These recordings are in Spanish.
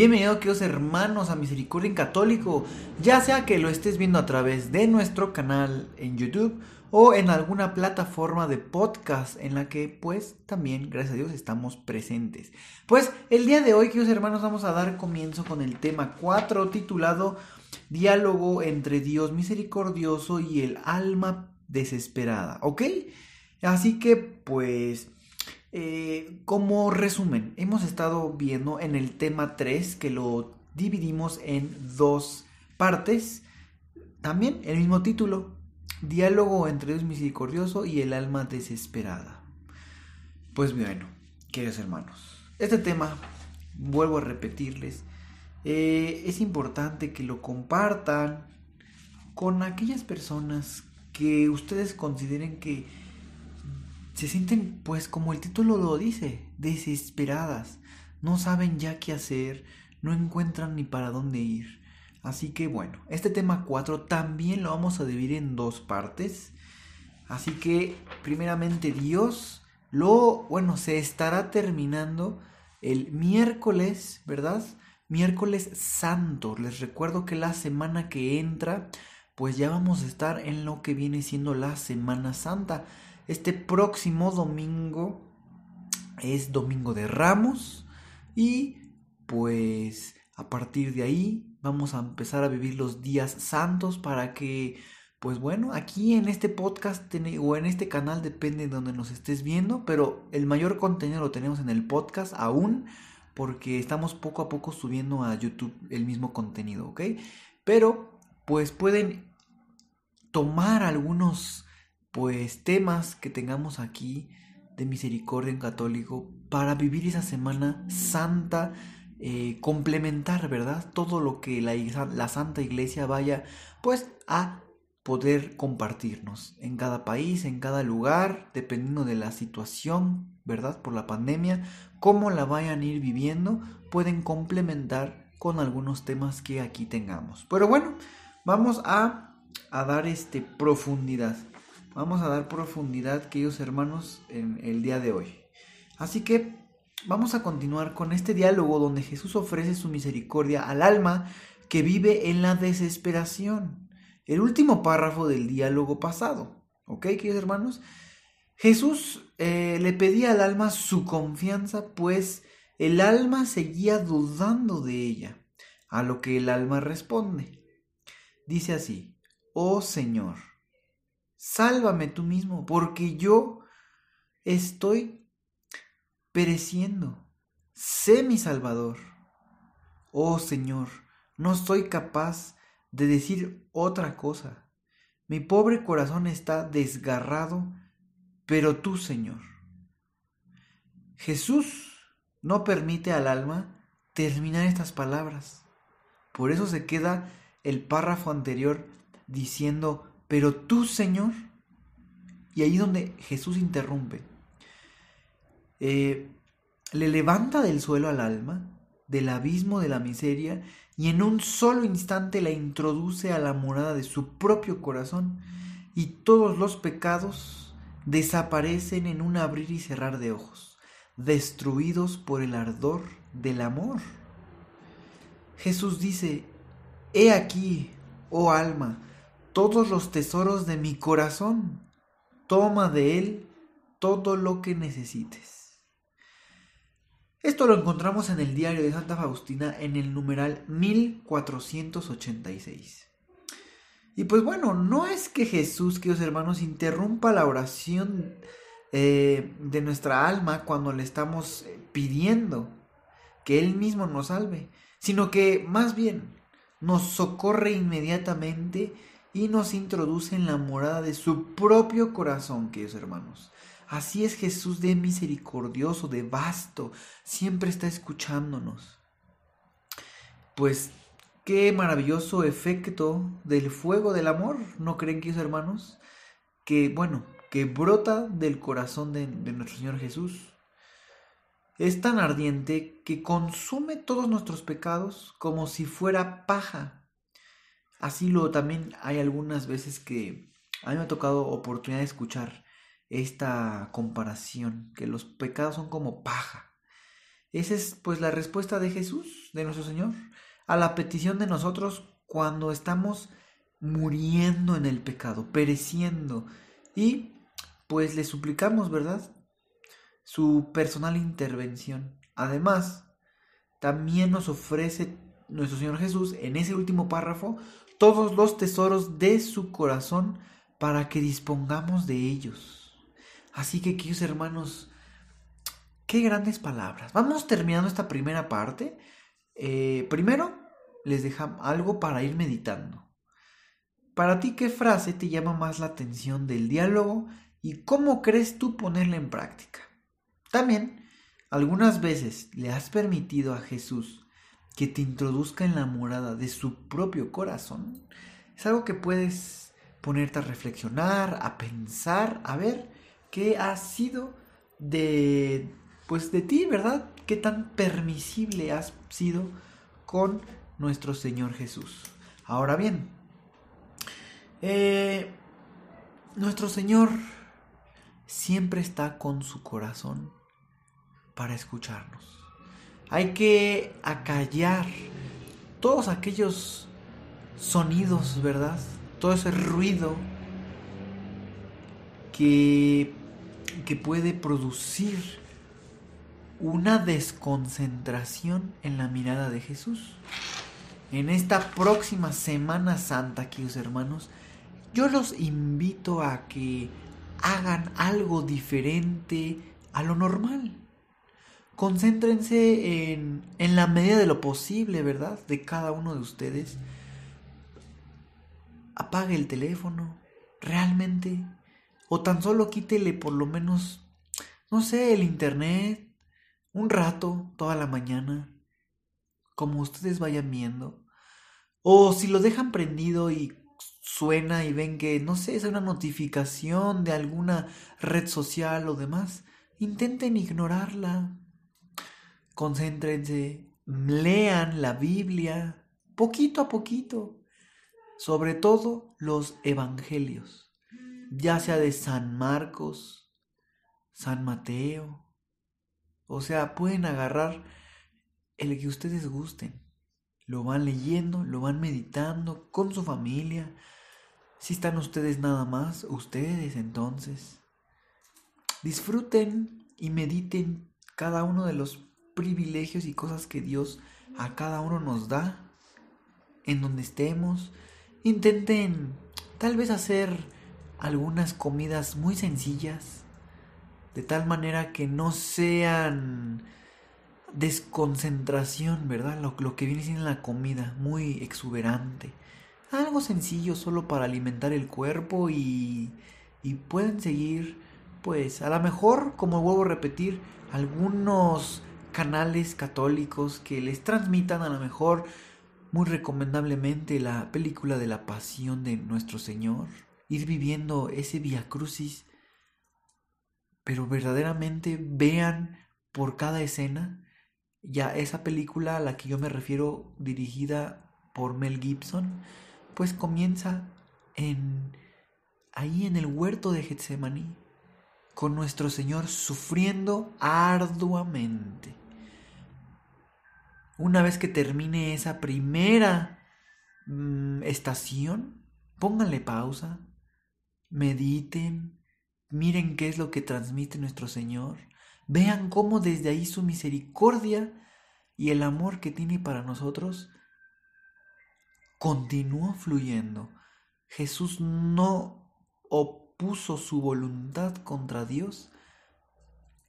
Bienvenidos queridos hermanos a Misericordia en Católico, ya sea que lo estés viendo a través de nuestro canal en YouTube o en alguna plataforma de podcast en la que pues también gracias a Dios estamos presentes. Pues el día de hoy queridos hermanos vamos a dar comienzo con el tema 4 titulado Diálogo entre Dios misericordioso y el alma desesperada, ¿ok? Así que pues eh, como resumen, hemos estado viendo en el tema 3 que lo dividimos en dos partes. También el mismo título, diálogo entre Dios misericordioso y el alma desesperada. Pues bueno, queridos hermanos, este tema, vuelvo a repetirles, eh, es importante que lo compartan con aquellas personas que ustedes consideren que se sienten, pues como el título lo dice, desesperadas. No saben ya qué hacer, no encuentran ni para dónde ir. Así que bueno, este tema 4 también lo vamos a dividir en dos partes. Así que primeramente Dios lo, bueno, se estará terminando el miércoles, ¿verdad? Miércoles santo. Les recuerdo que la semana que entra, pues ya vamos a estar en lo que viene siendo la Semana Santa. Este próximo domingo es Domingo de Ramos y pues a partir de ahí vamos a empezar a vivir los días santos para que pues bueno, aquí en este podcast o en este canal depende de donde nos estés viendo, pero el mayor contenido lo tenemos en el podcast aún porque estamos poco a poco subiendo a YouTube el mismo contenido, ¿ok? Pero pues pueden tomar algunos pues temas que tengamos aquí de misericordia en católico para vivir esa semana santa, eh, complementar, ¿verdad? Todo lo que la, la Santa Iglesia vaya pues a poder compartirnos en cada país, en cada lugar, dependiendo de la situación, ¿verdad? Por la pandemia, cómo la vayan a ir viviendo, pueden complementar con algunos temas que aquí tengamos. Pero bueno, vamos a, a dar este profundidad vamos a dar profundidad, queridos hermanos, en el día de hoy. Así que vamos a continuar con este diálogo donde Jesús ofrece su misericordia al alma que vive en la desesperación. El último párrafo del diálogo pasado. ¿Ok, queridos hermanos? Jesús eh, le pedía al alma su confianza, pues el alma seguía dudando de ella, a lo que el alma responde. Dice así, oh Señor, Sálvame tú mismo, porque yo estoy pereciendo. Sé mi Salvador. Oh Señor, no soy capaz de decir otra cosa. Mi pobre corazón está desgarrado, pero tú, Señor. Jesús no permite al alma terminar estas palabras. Por eso se queda el párrafo anterior diciendo, pero tú, Señor, y ahí donde Jesús interrumpe, eh, le levanta del suelo al alma, del abismo de la miseria, y en un solo instante la introduce a la morada de su propio corazón, y todos los pecados desaparecen en un abrir y cerrar de ojos, destruidos por el ardor del amor. Jesús dice, He aquí, oh alma, todos los tesoros de mi corazón. Toma de él todo lo que necesites. Esto lo encontramos en el diario de Santa Faustina en el numeral 1486. Y pues bueno, no es que Jesús, queridos hermanos, interrumpa la oración eh, de nuestra alma cuando le estamos pidiendo que Él mismo nos salve, sino que más bien nos socorre inmediatamente y nos introduce en la morada de su propio corazón, queridos hermanos. Así es Jesús de misericordioso, de vasto, siempre está escuchándonos. pues qué maravilloso efecto del fuego del amor, ¿no creen que hermanos? Que bueno, que brota del corazón de, de nuestro Señor Jesús. Es tan ardiente que consume todos nuestros pecados como si fuera paja. Así lo también hay algunas veces que a mí me ha tocado oportunidad de escuchar esta comparación, que los pecados son como paja. Esa es pues la respuesta de Jesús, de nuestro Señor, a la petición de nosotros cuando estamos muriendo en el pecado, pereciendo. Y pues le suplicamos, ¿verdad? Su personal intervención. Además, también nos ofrece nuestro Señor Jesús en ese último párrafo todos los tesoros de su corazón para que dispongamos de ellos. Así que, queridos hermanos, qué grandes palabras. Vamos terminando esta primera parte. Eh, primero, les dejamos algo para ir meditando. Para ti, ¿qué frase te llama más la atención del diálogo y cómo crees tú ponerla en práctica? También, algunas veces le has permitido a Jesús que te introduzca en la morada de su propio corazón. Es algo que puedes ponerte a reflexionar, a pensar, a ver qué ha sido de pues de ti, ¿verdad? Qué tan permisible has sido con nuestro Señor Jesús. Ahora bien, eh, nuestro Señor siempre está con su corazón para escucharnos. Hay que acallar todos aquellos sonidos, ¿verdad? Todo ese ruido que, que puede producir una desconcentración en la mirada de Jesús. En esta próxima Semana Santa, queridos hermanos, yo los invito a que hagan algo diferente a lo normal. Concéntrense en, en la medida de lo posible, ¿verdad? De cada uno de ustedes. Apague el teléfono, realmente o tan solo quítele por lo menos, no sé, el internet, un rato, toda la mañana, como ustedes vayan viendo. O si lo dejan prendido y suena y ven que, no sé, es una notificación de alguna red social o demás, intenten ignorarla. Concéntrense, lean la Biblia, poquito a poquito, sobre todo los evangelios ya sea de San Marcos, San Mateo. O sea, pueden agarrar el que ustedes gusten. Lo van leyendo, lo van meditando con su familia. Si están ustedes nada más, ustedes entonces. Disfruten y mediten cada uno de los privilegios y cosas que Dios a cada uno nos da. En donde estemos. Intenten tal vez hacer algunas comidas muy sencillas, de tal manera que no sean desconcentración, ¿verdad? Lo, que viene siendo la comida, muy exuberante. Algo sencillo solo para alimentar el cuerpo y, y pueden seguir, pues a lo mejor, como vuelvo a repetir, algunos canales católicos que les transmitan a lo mejor muy recomendablemente la película de la pasión de nuestro Señor ir viviendo ese Via Crucis, pero verdaderamente vean por cada escena. Ya esa película a la que yo me refiero dirigida por Mel Gibson, pues comienza en ahí en el huerto de Getsemaní con nuestro Señor sufriendo arduamente. Una vez que termine esa primera mm, estación, pónganle pausa, mediten, miren qué es lo que transmite nuestro Señor, vean cómo desde ahí su misericordia y el amor que tiene para nosotros continúa fluyendo. Jesús no opuso su voluntad contra Dios,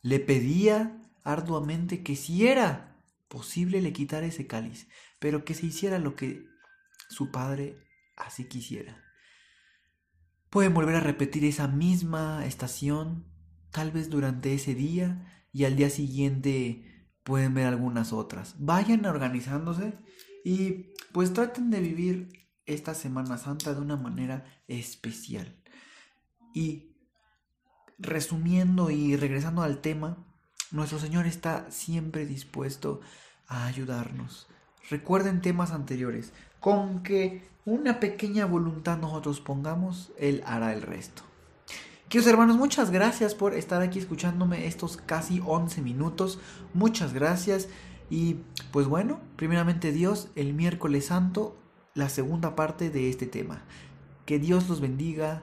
le pedía arduamente que si era posible le quitara ese cáliz, pero que se hiciera lo que su Padre así quisiera. Pueden volver a repetir esa misma estación, tal vez durante ese día y al día siguiente pueden ver algunas otras. Vayan organizándose Y pues traten de vivir esta Semana Santa de una manera especial. Y resumiendo y regresando al tema, nuestro Señor está siempre dispuesto a ayudarnos. Recuerden temas anteriores. Con que una pequeña voluntad nosotros pongamos, Él hará el resto. Queridos hermanos, muchas gracias por estar aquí escuchándome estos casi 11 minutos. Muchas gracias. Y pues bueno, primeramente Dios, el miércoles santo, la segunda parte de este tema. Que Dios los bendiga.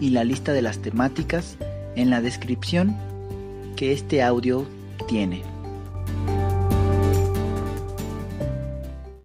y la lista de las temáticas en la descripción que este audio tiene.